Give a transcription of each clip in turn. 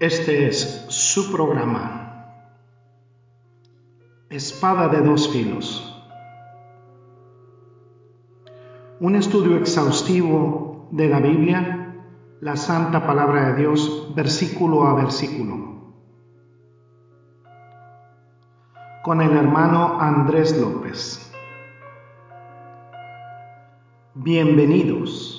Este es su programa, Espada de dos filos. Un estudio exhaustivo de la Biblia, la Santa Palabra de Dios, versículo a versículo. Con el hermano Andrés López. Bienvenidos.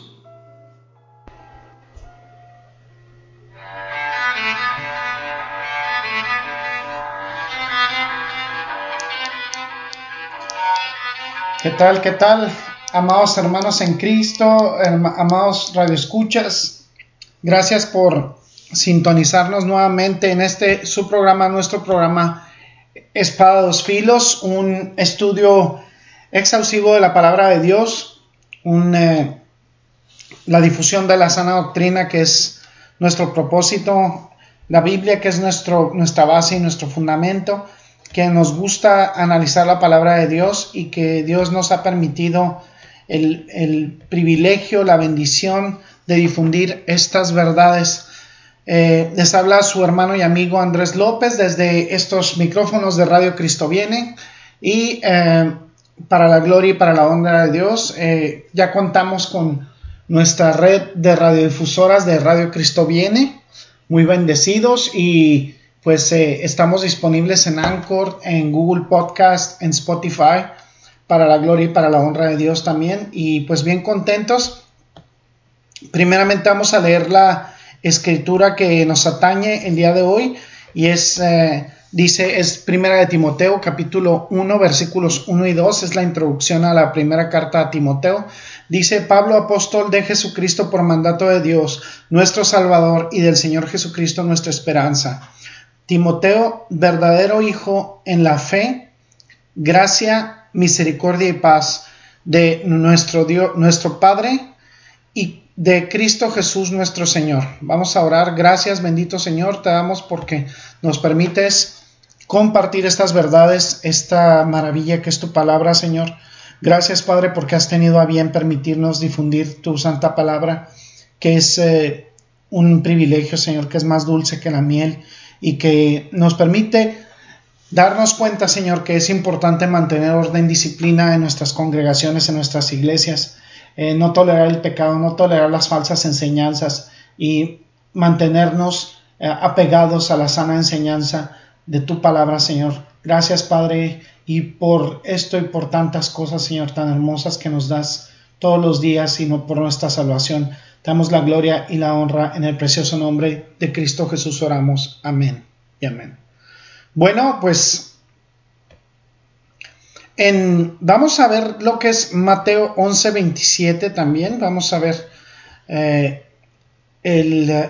Tal? ¿Qué tal? Amados hermanos en Cristo, amados radioescuchas, gracias por sintonizarnos nuevamente en este su programa, nuestro programa Espada dos Filos, un estudio exhaustivo de la palabra de Dios, eh, la difusión de la sana doctrina que es nuestro propósito, la Biblia que es nuestro, nuestra base y nuestro fundamento que nos gusta analizar la palabra de Dios y que Dios nos ha permitido el, privilegio, la bendición de difundir estas verdades. Eh, les habla su hermano y amigo Andrés López desde estos micrófonos de Radio Cristo Viene y eh, para la gloria y para la honra de Dios eh, ya contamos con nuestra red de radiodifusoras de Radio Cristo Viene, muy bendecidos y pues eh, estamos disponibles en Anchor, en Google Podcast, en Spotify, para la gloria y para la honra de Dios también. Y pues bien contentos. Primeramente vamos a leer la escritura que nos atañe el día de hoy y es, eh, dice, es primera de Timoteo, capítulo 1, versículos 1 y 2, es la introducción a la primera carta a Timoteo. Dice Pablo, apóstol de Jesucristo por mandato de Dios, nuestro Salvador y del Señor Jesucristo, nuestra esperanza Timoteo, verdadero hijo en la fe, gracia, misericordia y paz de nuestro Dios, nuestro Padre y de Cristo Jesús nuestro Señor. Vamos a orar. Gracias, bendito Señor, te damos porque nos permites compartir estas verdades, esta maravilla que es tu palabra, Señor. Gracias, Padre, porque has tenido a bien permitirnos difundir tu santa palabra, que es eh, un privilegio, Señor, que es más dulce que la miel y que nos permite darnos cuenta, Señor, que es importante mantener orden, disciplina en nuestras congregaciones, en nuestras iglesias, eh, no tolerar el pecado, no tolerar las falsas enseñanzas y mantenernos eh, apegados a la sana enseñanza de tu palabra, Señor. Gracias, Padre, y por esto y por tantas cosas, Señor, tan hermosas que nos das todos los días y no por nuestra salvación. Damos la gloria y la honra en el precioso nombre de Cristo Jesús oramos. Amén y amén. Bueno, pues en, vamos a ver lo que es Mateo 11:27 también. Vamos a ver eh, el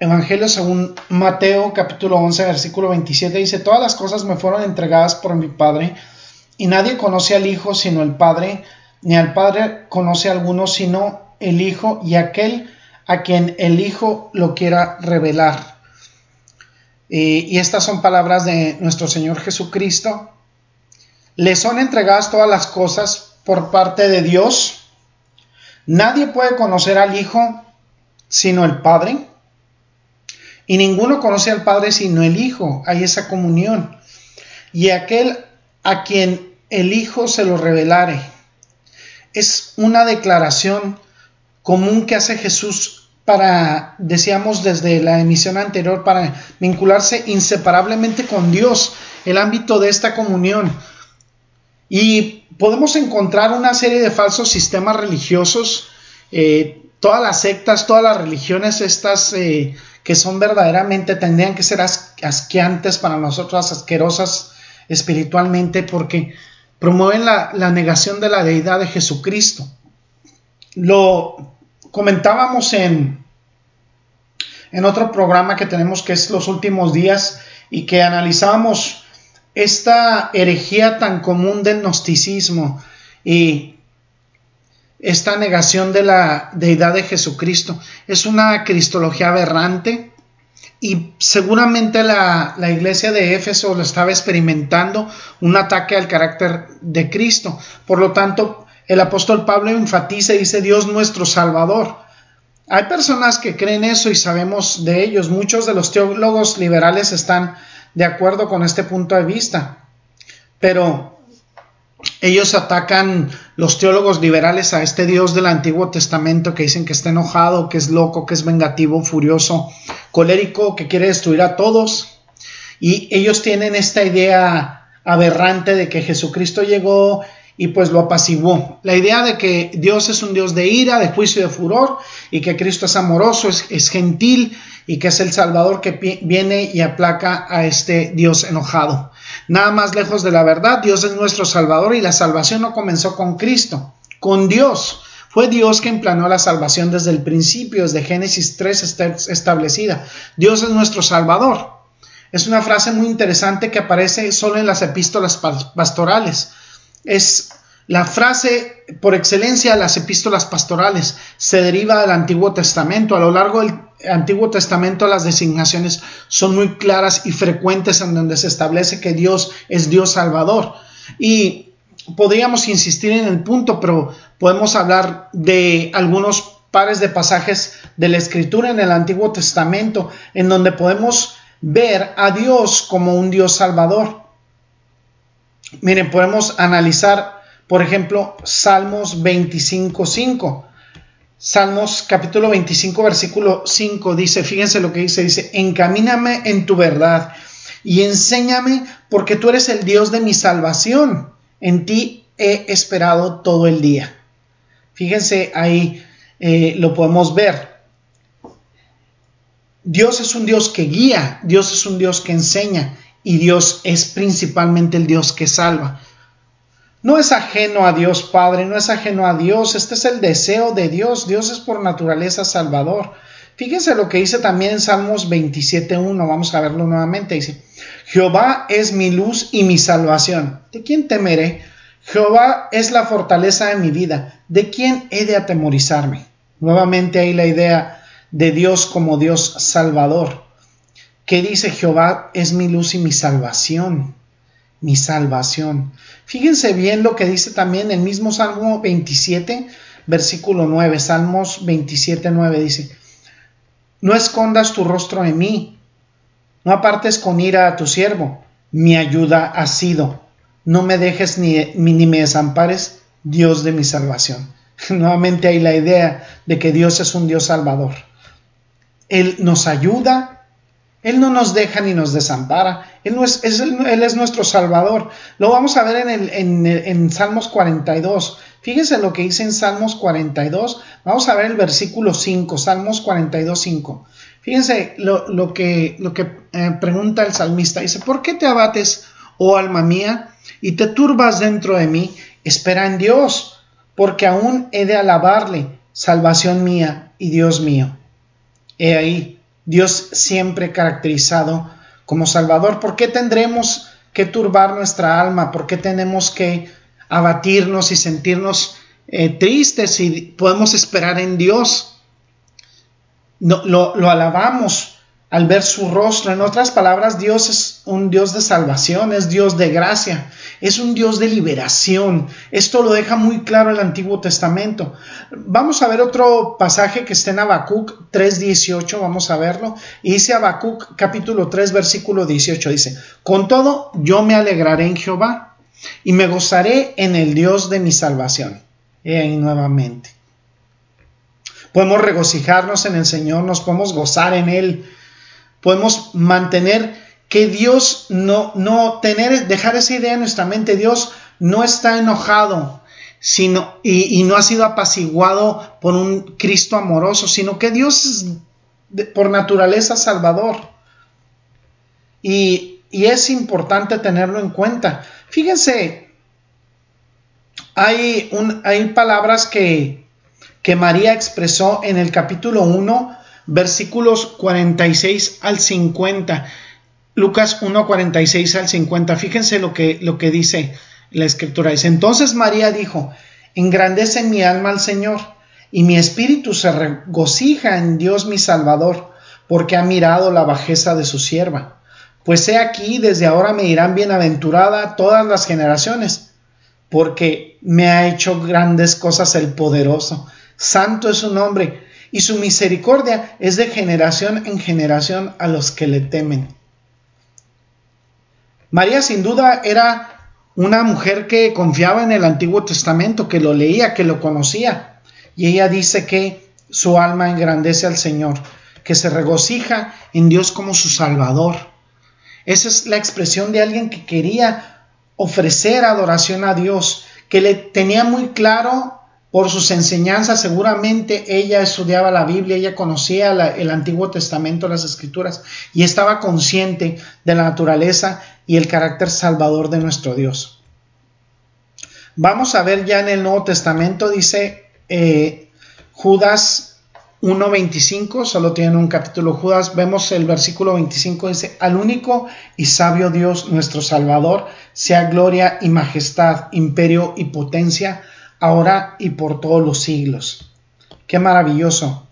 Evangelio según Mateo capítulo 11 versículo 27. Dice, todas las cosas me fueron entregadas por mi Padre y nadie conoce al Hijo sino el Padre, ni al Padre conoce a alguno sino el Hijo y aquel a quien el Hijo lo quiera revelar. y estas son palabras de nuestro Señor Jesucristo. Le son entregadas todas las cosas por parte de Dios. Nadie puede conocer al Hijo sino el Padre. Y ninguno conoce al Padre sino el Hijo. Hay esa comunión. Y aquel a quien el Hijo se lo revelare. Es una declaración común que hace Jesús para, decíamos desde la emisión anterior, para vincularse inseparablemente con Dios, el ámbito de esta comunión. Y podemos encontrar una serie de falsos sistemas religiosos, eh, todas las sectas, todas las religiones estas eh, que son verdaderamente, tendrían que ser asqueantes para nosotros, asquerosas espiritualmente, porque promueven la, la negación de la deidad de Jesucristo. Lo comentábamos en, en otro programa que tenemos que es los últimos días y que analizábamos esta herejía tan común del gnosticismo y esta negación de la deidad de Jesucristo. Es una cristología aberrante y seguramente la, la, iglesia de Éfeso lo estaba experimentando un ataque al carácter de Cristo. Por lo tanto, el apóstol Pablo enfatiza y dice Dios nuestro Salvador. hay personas que creen eso y sabemos de ellos. Muchos de los teólogos liberales están de acuerdo con este punto de vista. Pero ellos atacan los teólogos liberales a este Dios del Antiguo Testamento que dicen que está enojado, que es loco, que es vengativo, furioso, colérico, que quiere destruir a todos. Y ellos tienen esta idea aberrante de que Jesucristo llegó y pues lo apaciguó. La idea de que Dios es un Dios de ira, de juicio y de furor, y que Cristo es amoroso, es, gentil, y que es el Salvador que viene y aplaca a este Dios enojado. Nada más lejos de la verdad, Dios es nuestro Salvador y la salvación no comenzó con Cristo, con Dios. Fue Dios quien planeó la salvación desde el principio, desde Génesis 3 está establecida. Dios es nuestro Salvador. Es una frase muy interesante que aparece solo en las epístolas pastorales es la frase por excelencia de las epístolas pastorales. Se deriva del Antiguo Testamento. A lo largo del Antiguo Testamento las designaciones son muy claras y frecuentes en donde se establece que Dios es Dios Salvador. Y podríamos insistir en el punto, pero podemos hablar de algunos pares de pasajes de la Escritura en el Antiguo Testamento en donde podemos ver a Dios como un Dios Salvador. Miren, podemos analizar, por ejemplo, Salmos 25.5. Salmos capítulo 25, versículo 5 dice, fíjense lo que dice, dice, encamíname en tu verdad y enséñame porque tú eres el Dios de mi salvación. En ti he esperado todo el día. Fíjense ahí, eh, lo podemos ver. Dios es un Dios que guía, Dios es un Dios que enseña y Dios es principalmente el Dios que salva. No es ajeno a Dios Padre, no es ajeno a Dios, este es el deseo de Dios, Dios es por naturaleza salvador. Fíjense lo que dice también en Salmos 27.1, vamos a verlo nuevamente, dice, Jehová es mi luz y mi salvación, ¿de quién temeré? Jehová es la fortaleza de mi vida, ¿de quién he de atemorizarme? Nuevamente hay la idea de Dios como Dios salvador. ¿Qué dice Jehová? Es mi luz y mi salvación. Mi salvación. Fíjense bien lo que dice también el mismo Salmo 27, versículo 9. Salmos 27, 9 dice, No escondas tu rostro en mí, no apartes con ira a tu siervo, mi ayuda ha sido. No me dejes ni, ni me desampares, Dios de mi salvación. Nuevamente hay la idea de que Dios es un Dios salvador. Él nos ayuda él no nos deja ni nos desampara. Él, es, él es nuestro Salvador. Lo vamos a ver en, Salmos 42. Fíjense lo que dice en Salmos 42. Vamos a ver el versículo 5, Salmos 42, 5. Fíjense lo, que, lo que eh, pregunta el salmista. Dice, ¿por qué te abates, oh alma mía, y te turbas dentro de mí? Espera en Dios, porque aún he de alabarle, salvación mía y Dios mío. He ahí Dios siempre caracterizado como Salvador. ¿Por qué tendremos que turbar nuestra alma? ¿Por qué tenemos que abatirnos y sentirnos eh, tristes si podemos esperar en Dios? No, lo, lo alabamos al ver su rostro. En otras palabras, Dios es un Dios de salvación, es Dios de gracia, es un Dios de liberación. Esto lo deja muy claro el Antiguo Testamento. Vamos a ver otro pasaje que está en Habacuc 3.18, vamos a verlo. Y dice Habacuc capítulo 3 versículo 18, dice, con todo yo me alegraré en Jehová y me gozaré en el Dios de mi salvación. He ahí nuevamente. Podemos regocijarnos en el Señor, nos podemos gozar en Él podemos mantener que Dios no, no tener, dejar esa idea en nuestra mente, Dios no está enojado sino, y, no ha sido apaciguado por un Cristo amoroso, sino que Dios es por naturaleza salvador. Y, y es importante tenerlo en cuenta. Fíjense, hay, un, hay palabras que, que María expresó en el capítulo 1 versículos 46 al 50. Lucas 1, 46 al 50. Fíjense lo que, lo que dice la escritura. Dice, entonces María dijo, engrandece mi alma al Señor, y mi espíritu se regocija en Dios mi Salvador, porque ha mirado la bajeza de su sierva. Pues he aquí, desde ahora me dirán bienaventurada todas las generaciones, porque me ha hecho grandes cosas el poderoso. Santo es su nombre y su misericordia es de generación en generación a los que le temen. María sin duda era una mujer que confiaba en el Antiguo Testamento, que lo leía, que lo conocía. Y ella dice que su alma engrandece al Señor, que se regocija en Dios como su Salvador. Esa es la expresión de alguien que quería ofrecer adoración a Dios, que le tenía muy claro por sus enseñanzas, seguramente ella estudiaba la Biblia, ella conocía el Antiguo Testamento, las Escrituras, y estaba consciente de la naturaleza y el carácter salvador de nuestro Dios. Vamos a ver ya en el Nuevo Testamento, dice eh, Judas 1.25, solo tiene un capítulo Judas, vemos el versículo 25, dice, al único y sabio Dios, nuestro Salvador, sea gloria y majestad, imperio y potencia, ahora y por todos los siglos. Qué maravilloso.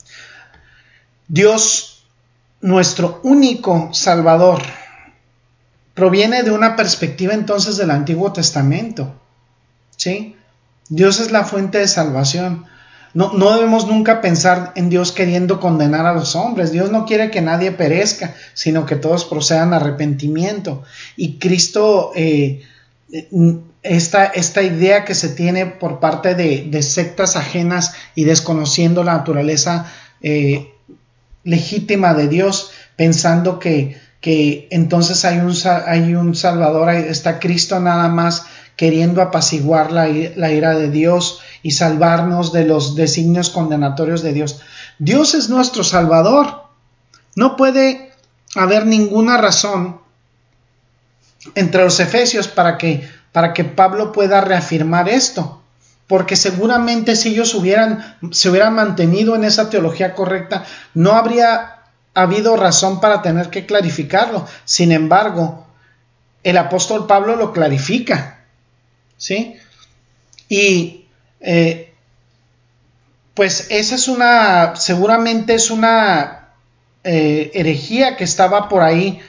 Dios, nuestro único Salvador, proviene de una perspectiva entonces del Antiguo Testamento. ¿Sí? Dios es la fuente de salvación. No, no, debemos nunca pensar en Dios queriendo condenar a los hombres. Dios no quiere que nadie perezca, sino que todos procedan a arrepentimiento. Y Cristo eh, esta, esta idea que se tiene por parte de, sectas ajenas y desconociendo la naturaleza eh, legítima de Dios, pensando que, que entonces hay un, hay un Salvador, está Cristo nada más queriendo apaciguar la ira de Dios y salvarnos de los designios condenatorios de Dios. Dios es nuestro Salvador. No puede haber ninguna razón entre los efesios para que para que Pablo pueda reafirmar esto. Porque seguramente si ellos hubieran, se hubieran mantenido en esa teología correcta, no habría habido razón para tener que clarificarlo. Sin embargo, el apóstol Pablo lo clarifica. ¿Sí? Y eh, pues esa es una, seguramente es una eh, herejía que estaba por ahí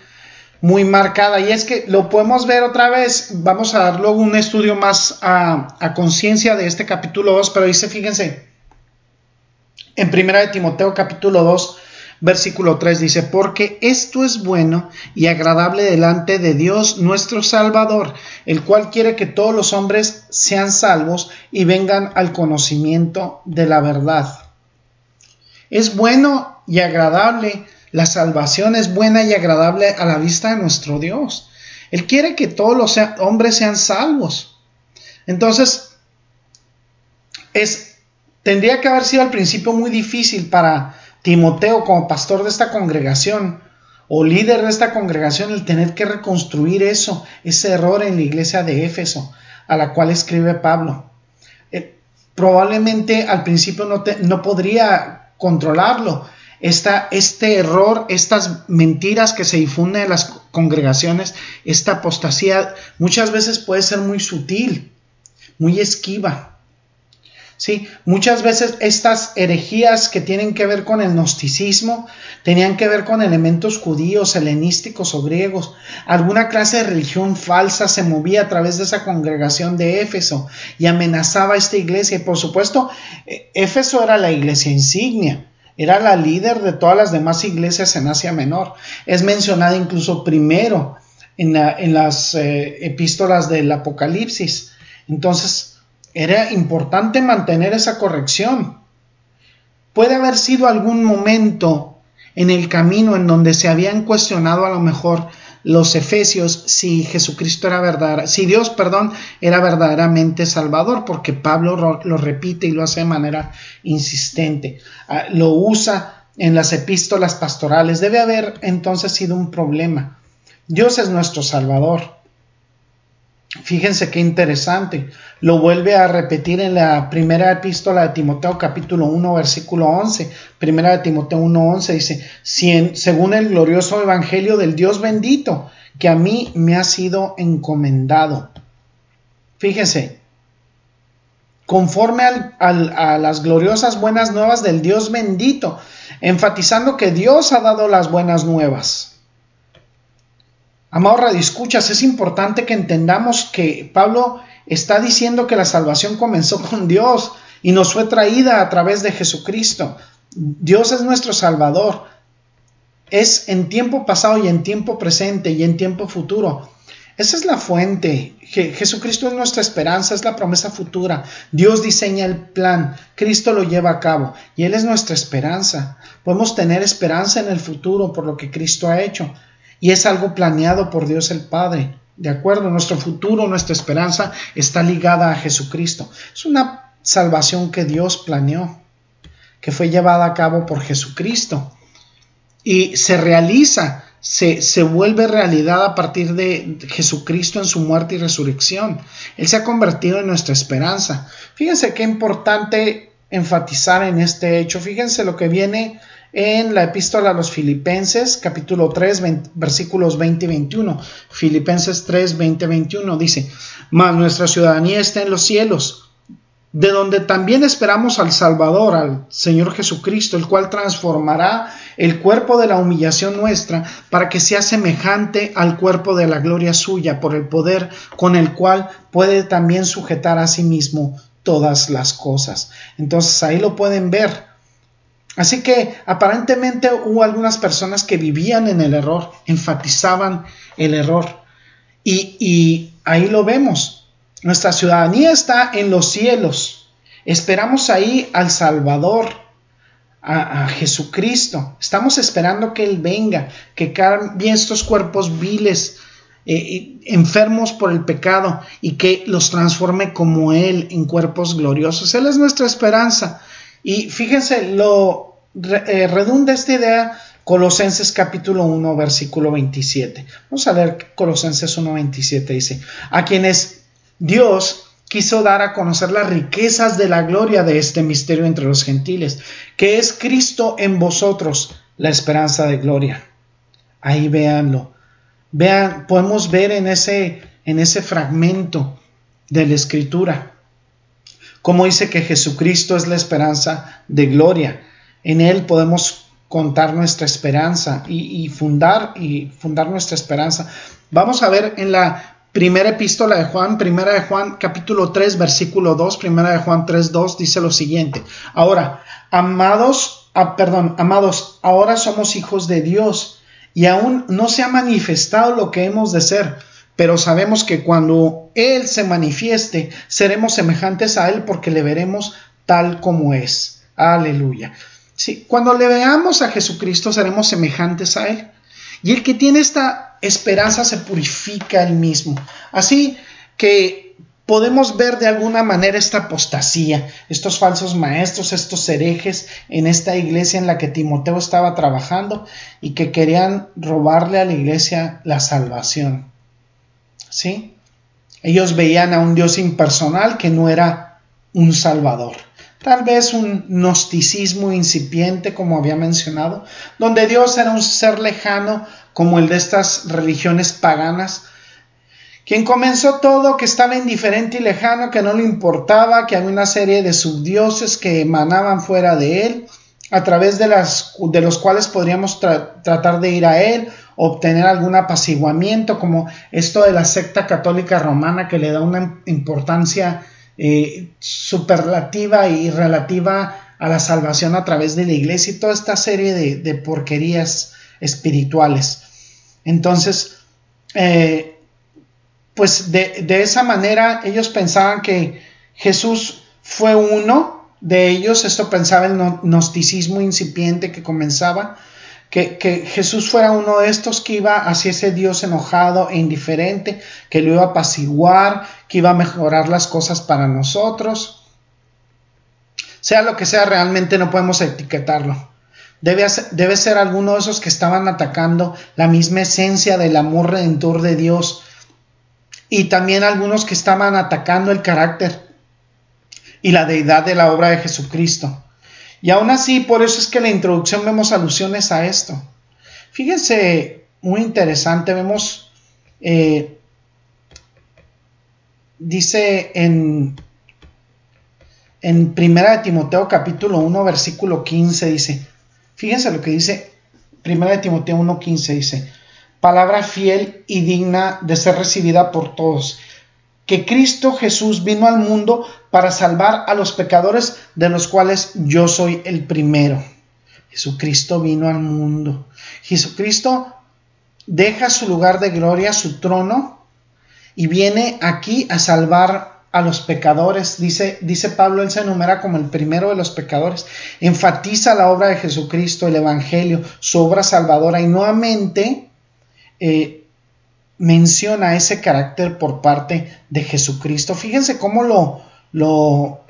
muy marcada. Y es que lo podemos ver otra vez. Vamos a dar luego un estudio más a, conciencia de este capítulo 2. Pero dice, fíjense, en primera de Timoteo capítulo 2, versículo 3 dice, porque esto es bueno y agradable delante de Dios nuestro Salvador, el cual quiere que todos los hombres sean salvos y vengan al conocimiento de la verdad. Es bueno y agradable la salvación es buena y agradable a la vista de nuestro Dios. Él quiere que todos los hombres sean salvos. Entonces, es, tendría que haber sido al principio muy difícil para Timoteo como pastor de esta congregación o líder de esta congregación el tener que reconstruir eso, ese error en la iglesia de Éfeso, a la cual escribe Pablo. Eh, probablemente al principio no, no podría controlarlo, este error, estas mentiras que se difunden en las congregaciones, esta apostasía, muchas veces puede ser muy sutil, muy esquiva. Sí, muchas veces estas herejías que tienen que ver con el gnosticismo tenían que ver con elementos judíos, helenísticos o griegos. Alguna clase de religión falsa se movía a través de esa congregación de Éfeso y amenazaba a esta iglesia. Y por supuesto, e-, Éfeso era la iglesia insignia. Era la líder de todas las demás iglesias en Asia Menor. Es mencionada incluso primero en, las eh, epístolas del Apocalipsis. Entonces, era importante mantener esa corrección. Puede haber sido algún momento en el camino en donde se habían cuestionado a lo mejor los efesios si Jesucristo era verdadero, si Dios, perdón, era verdaderamente salvador, porque Pablo lo, repite y lo hace de manera insistente, ah, lo usa en las epístolas pastorales, debe haber entonces sido un problema. Dios es nuestro salvador. Fíjense qué interesante. Lo vuelve a repetir en la primera epístola de Timoteo capítulo 1 versículo 11. Primera de Timoteo 1 11 dice, según el glorioso evangelio del Dios bendito, que a mí me ha sido encomendado. Fíjense, conforme a las gloriosas buenas nuevas del Dios bendito, enfatizando que Dios ha dado las buenas nuevas. Amado Radio Escuchas, es importante que entendamos que Pablo está diciendo que la salvación comenzó con Dios y nos fue traída a través de Jesucristo. Dios es nuestro Salvador. Es en tiempo pasado y en tiempo presente y en tiempo futuro. Esa es la fuente. Jesucristo es nuestra esperanza, es la promesa futura. Dios diseña el plan, Cristo lo lleva a cabo y Él es nuestra esperanza. Podemos tener esperanza en el futuro por lo que Cristo ha hecho y es algo planeado por Dios el Padre. De acuerdo, nuestro futuro, nuestra esperanza está ligada a Jesucristo. Es una salvación que Dios planeó, que fue llevada a cabo por Jesucristo y se realiza, se, se, vuelve realidad a partir de Jesucristo en su muerte y resurrección. Él se ha convertido en nuestra esperanza. Fíjense qué importante enfatizar en este hecho. Fíjense lo que viene en la epístola a los Filipenses, capítulo 3, versículos 20 y 21. Filipenses 3, 20, 21 dice, mas nuestra ciudadanía está en los cielos, de donde también esperamos al Salvador, al Señor Jesucristo, el cual transformará el cuerpo de la humillación nuestra para que sea semejante al cuerpo de la gloria suya, por el poder con el cual puede también sujetar a sí mismo todas las cosas. Entonces ahí lo pueden ver Así que aparentemente hubo algunas personas que vivían en el error, enfatizaban el error. Y, ahí lo vemos. Nuestra ciudadanía está en los cielos. Esperamos ahí al Salvador, a, Jesucristo. Estamos esperando que Él venga, que cambie estos cuerpos viles, eh, enfermos por el pecado, y que los transforme como Él en cuerpos gloriosos. Él es nuestra esperanza. Y fíjense, lo eh, redunda esta idea Colosenses capítulo 1 versículo 27. Vamos a leer Colosenses 1 27. Dice, a quienes Dios quiso dar a conocer las riquezas de la gloria de este misterio entre los gentiles, que es Cristo en vosotros, la esperanza de gloria. Ahí véanlo. Vean, podemos ver en ese, en ese fragmento de la escritura como dice que Jesucristo es la esperanza de gloria. En Él podemos contar nuestra esperanza y, fundar y fundar nuestra esperanza. Vamos a ver en la primera epístola de Juan, primera de Juan capítulo 3 versículo 2, primera de Juan 3 2 dice lo siguiente. Ahora, amados, ah, perdón, amados, ahora somos hijos de Dios y aún no se ha manifestado lo que hemos de ser, pero sabemos que cuando Él se manifieste, seremos semejantes a Él porque le veremos tal como es. Aleluya. Sí, cuando le veamos a Jesucristo seremos semejantes a Él. Y el que tiene esta esperanza se purifica él mismo. Así que podemos ver de alguna manera esta apostasía, estos falsos maestros, estos herejes en esta iglesia en la que Timoteo estaba trabajando y que querían robarle a la iglesia la salvación. ¿Sí? Ellos veían a un Dios impersonal que no era un salvador tal vez un gnosticismo incipiente, como había mencionado, donde Dios era un ser lejano como el de estas religiones paganas, quien comenzó todo, que estaba indiferente y lejano, que no le importaba, que había una serie de subdioses que emanaban fuera de él, a través de, las, de los cuales podríamos tratar de ir a él, obtener algún apaciguamiento, como esto de la secta católica romana que le da una importancia eh, superlativa y relativa a la salvación a través de la iglesia y toda esta serie de, porquerías espirituales. Entonces, eh, pues de, de, esa manera ellos pensaban que Jesús fue uno de ellos, esto pensaba el gnosticismo incipiente que comenzaba, que, Jesús fuera uno de estos que iba hacia ese Dios enojado e indiferente, que lo iba a apaciguar, que iba a mejorar las cosas para nosotros. Sea lo que sea, realmente no podemos etiquetarlo. Debe, debe ser alguno de esos que estaban atacando la misma esencia del amor redentor de Dios y también algunos que estaban atacando el carácter y la deidad de la obra de Jesucristo. Y aún así, por eso es que en la introducción vemos alusiones a esto. Fíjense, muy interesante, vemos, eh, dice en, en Primera de Timoteo capítulo 1, versículo 15, dice, fíjense lo que dice Primera de Timoteo 1, 15, dice, palabra fiel y digna de ser recibida por todos que Cristo Jesús vino al mundo para salvar a los pecadores, de los cuales yo soy el primero. Jesucristo vino al mundo. Jesucristo deja su lugar de gloria, su trono, y viene aquí a salvar a los pecadores. Dice, dice Pablo, él se enumera como el primero de los pecadores. Enfatiza la obra de Jesucristo, el Evangelio, su obra salvadora, y nuevamente eh, menciona ese carácter por parte de Jesucristo. Fíjense cómo lo, lo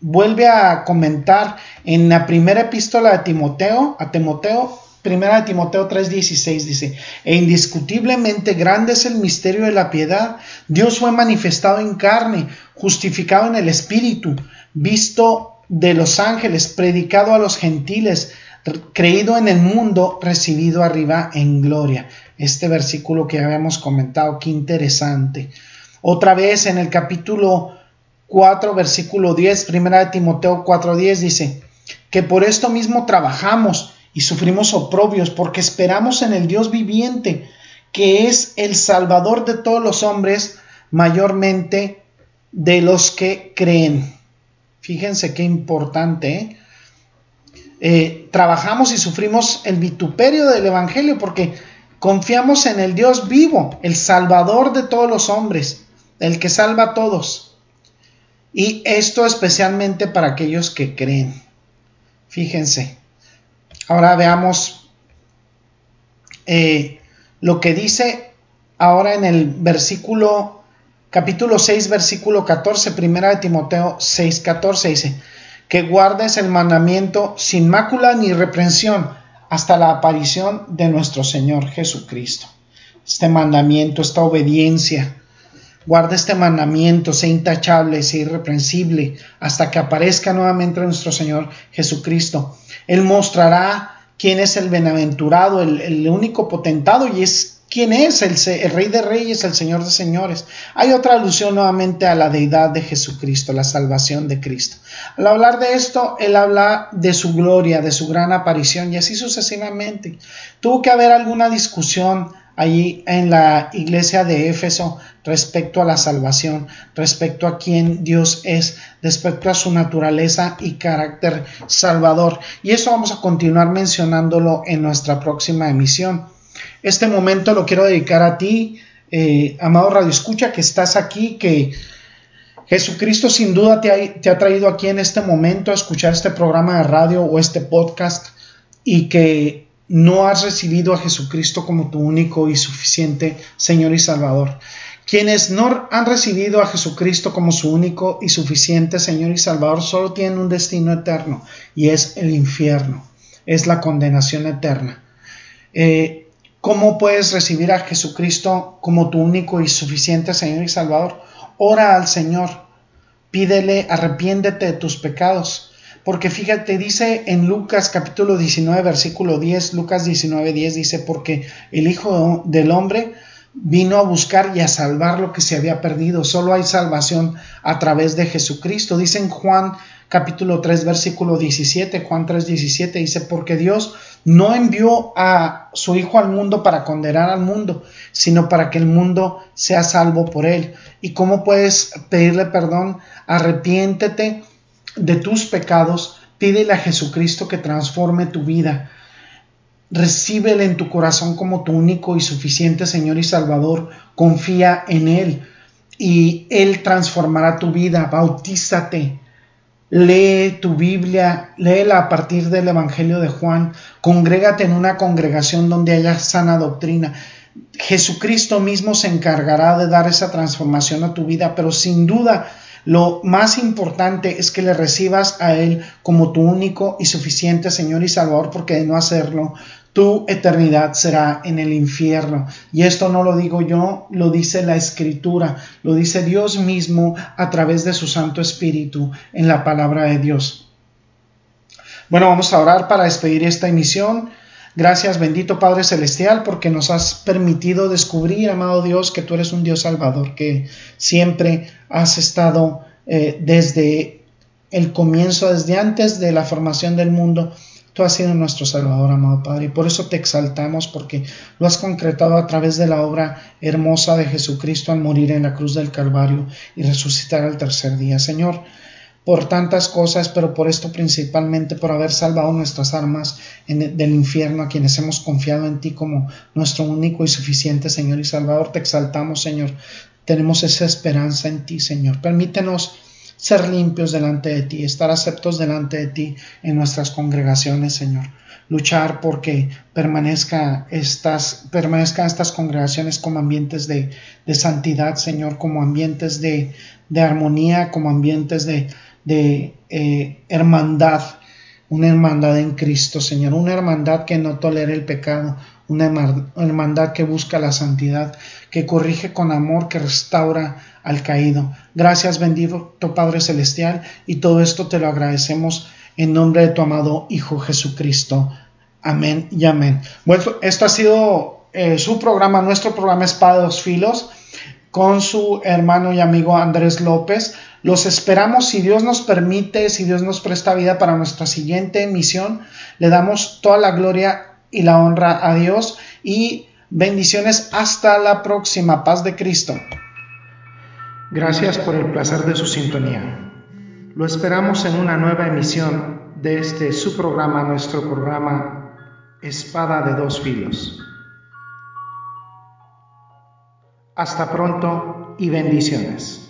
vuelve a comentar en la primera epístola de Timoteo, a Timoteo, primera de Timoteo 3:16 dice, e indiscutiblemente grande es el misterio de la piedad, Dios fue manifestado en carne, justificado en el Espíritu, visto de los ángeles, predicado a los gentiles, creído en el mundo, recibido arriba en gloria. Este versículo que habíamos comentado, qué interesante. Otra vez en el capítulo 4, versículo 10, primera de Timoteo 4:10 dice, que por esto mismo trabajamos y sufrimos oprobios porque esperamos en el Dios viviente, que es el Salvador de todos los hombres, mayormente de los que creen. Fíjense qué importante. ¿eh? Eh, trabajamos y sufrimos el vituperio del Evangelio porque confiamos en el Dios vivo, el Salvador de todos los hombres, el que salva a todos. Y esto especialmente para aquellos que creen. Fíjense. Ahora veamos eh, lo que dice ahora en el versículo, capítulo 6, versículo 14, primera de Timoteo 6, 14, dice, que guardes el mandamiento sin mácula ni reprensión hasta la aparición de nuestro Señor Jesucristo. Este mandamiento, esta obediencia, guarda este mandamiento, sea intachable, sea irreprensible, hasta que aparezca nuevamente nuestro Señor Jesucristo. Él mostrará quién es el bienaventurado, el, único potentado y es quién es el, Rey de Reyes, el Señor de Señores. Hay otra alusión nuevamente a la deidad de Jesucristo, la salvación de Cristo. Al hablar de esto, él habla de su gloria, de su gran aparición y así sucesivamente. Tuvo que haber alguna discusión allí en la iglesia de Éfeso respecto a la salvación, respecto a quién Dios es, respecto a su naturaleza y carácter salvador. Y eso vamos a continuar mencionándolo en nuestra próxima emisión. Este momento lo quiero dedicar a ti, eh, amado Radio Escucha, que estás aquí, que Jesucristo sin duda te ha, traído aquí en este momento a escuchar este programa de radio o este podcast y que no has recibido a Jesucristo como tu único y suficiente Señor y Salvador. Quienes no han recibido a Jesucristo como su único y suficiente Señor y Salvador solo tienen un destino eterno y es el infierno, es la condenación eterna. Eh, ¿Cómo puedes recibir a Jesucristo como tu único y suficiente Señor y Salvador? Ora al Señor, pídele, arrepiéntete de tus pecados porque fíjate, dice en Lucas capítulo 19, versículo 10, Lucas 19, 10 dice, porque el Hijo del Hombre vino a buscar y a salvar lo que se había perdido. Solo hay salvación a través de Jesucristo. Dice en Juan capítulo 3, versículo 17, Juan 3, 17, dice, porque Dios no envió a su Hijo al mundo para condenar al mundo, sino para que el mundo sea salvo por él. ¿Y cómo puedes pedirle perdón? Arrepiéntete de tus pecados, pídele a Jesucristo que transforme tu vida. Recíbele en tu corazón como tu único y suficiente Señor y Salvador. Confía en Él y Él transformará tu vida. Bautízate. Lee tu Biblia, léela a partir del Evangelio de Juan. Congrégate en una congregación donde haya sana doctrina. Jesucristo mismo se encargará de dar esa transformación a tu vida, pero sin duda lo más importante es que le recibas a Él como tu único y suficiente Señor y Salvador, porque de no hacerlo, tu eternidad será en el infierno. Y esto no lo digo yo, lo dice la Escritura, lo dice Dios mismo a través de su Santo Espíritu en la palabra de Dios. Bueno, vamos a orar para despedir esta emisión. Gracias, bendito Padre Celestial, porque nos has permitido descubrir, amado Dios, que tú eres un Dios salvador, que siempre has estado eh, desde el comienzo, desde antes de la formación del mundo. Tú has sido nuestro Salvador, amado Padre, y por eso te exaltamos, porque lo has concretado a través de la obra hermosa de Jesucristo al morir en la cruz del Calvario y resucitar al tercer día. Señor, por tantas cosas, pero por esto principalmente, por haber salvado nuestras armas del infierno, a quienes hemos confiado en ti como nuestro único y suficiente Señor y Salvador. Te exaltamos, Señor. Tenemos esa esperanza en ti, Señor. Permítenos ser limpios delante de ti, estar aceptos delante de ti en nuestras congregaciones, Señor. Luchar porque permanezca estas, permanezcan estas congregaciones como ambientes de, de santidad, Señor, como ambientes de, de armonía, como ambientes de, de eh, hermandad, una hermandad en Cristo, Señor, una hermandad que no tolera el pecado, una hermandad que busca la santidad, que corrige con amor, que restaura al caído. Gracias, bendito Padre Celestial, y todo esto te lo agradecemos en nombre de tu amado Hijo Jesucristo. Amén y amén. Bueno, esto ha sido eh, su programa, nuestro programa Espada de dos Filos, con su hermano y amigo Andrés López. Los esperamos si Dios nos permite, si Dios nos presta vida para nuestra siguiente emisión. Le damos toda la gloria y la honra a Dios y bendiciones hasta la próxima. Paz de Cristo. Gracias por el placer de su sintonía. Lo esperamos en una nueva emisión de este su programa, nuestro programa Espada de dos filos. Hasta pronto y bendiciones.